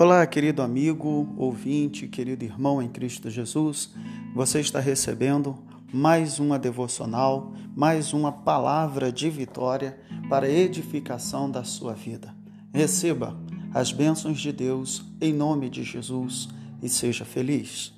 Olá, querido amigo, ouvinte, querido irmão em Cristo Jesus. Você está recebendo mais uma devocional, mais uma palavra de vitória para edificação da sua vida. Receba as bênçãos de Deus em nome de Jesus e seja feliz.